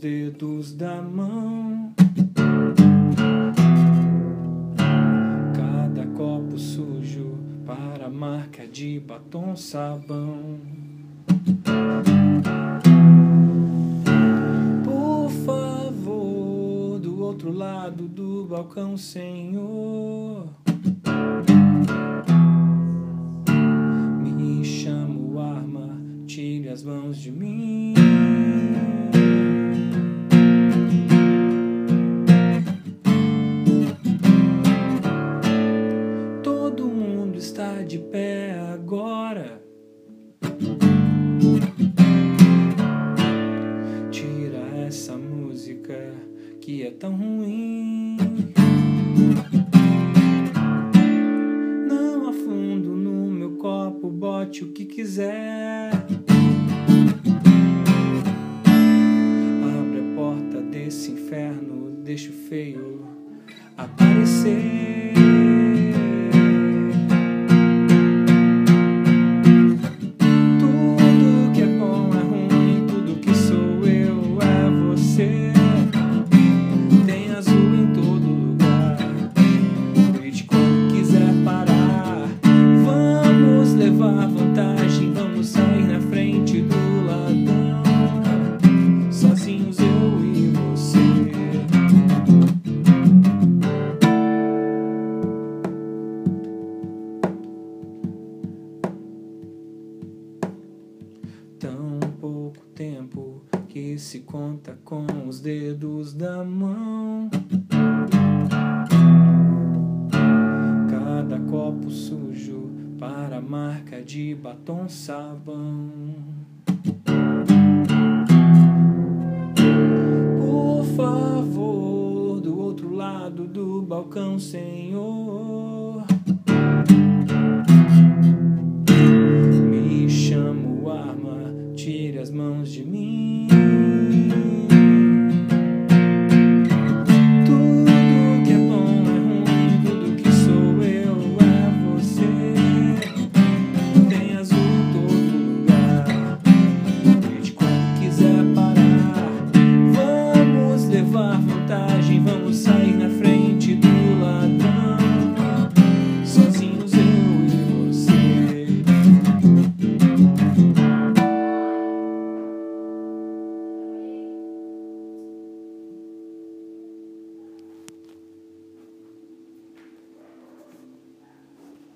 dedos da mão. Cada copo sujo para a marca de batom sabão. Por favor, do outro lado do balcão, Senhor. De mim. Todo mundo está de pé agora. Tira essa música que é tão ruim. Não afundo no meu copo, bote o que quiser. Inferno, deixa o feio aparecer. Tempo que se conta com os dedos da mão. Cada copo sujo para a marca de batom sabão. Por favor, do outro lado do balcão, Senhor. as mãos de mim.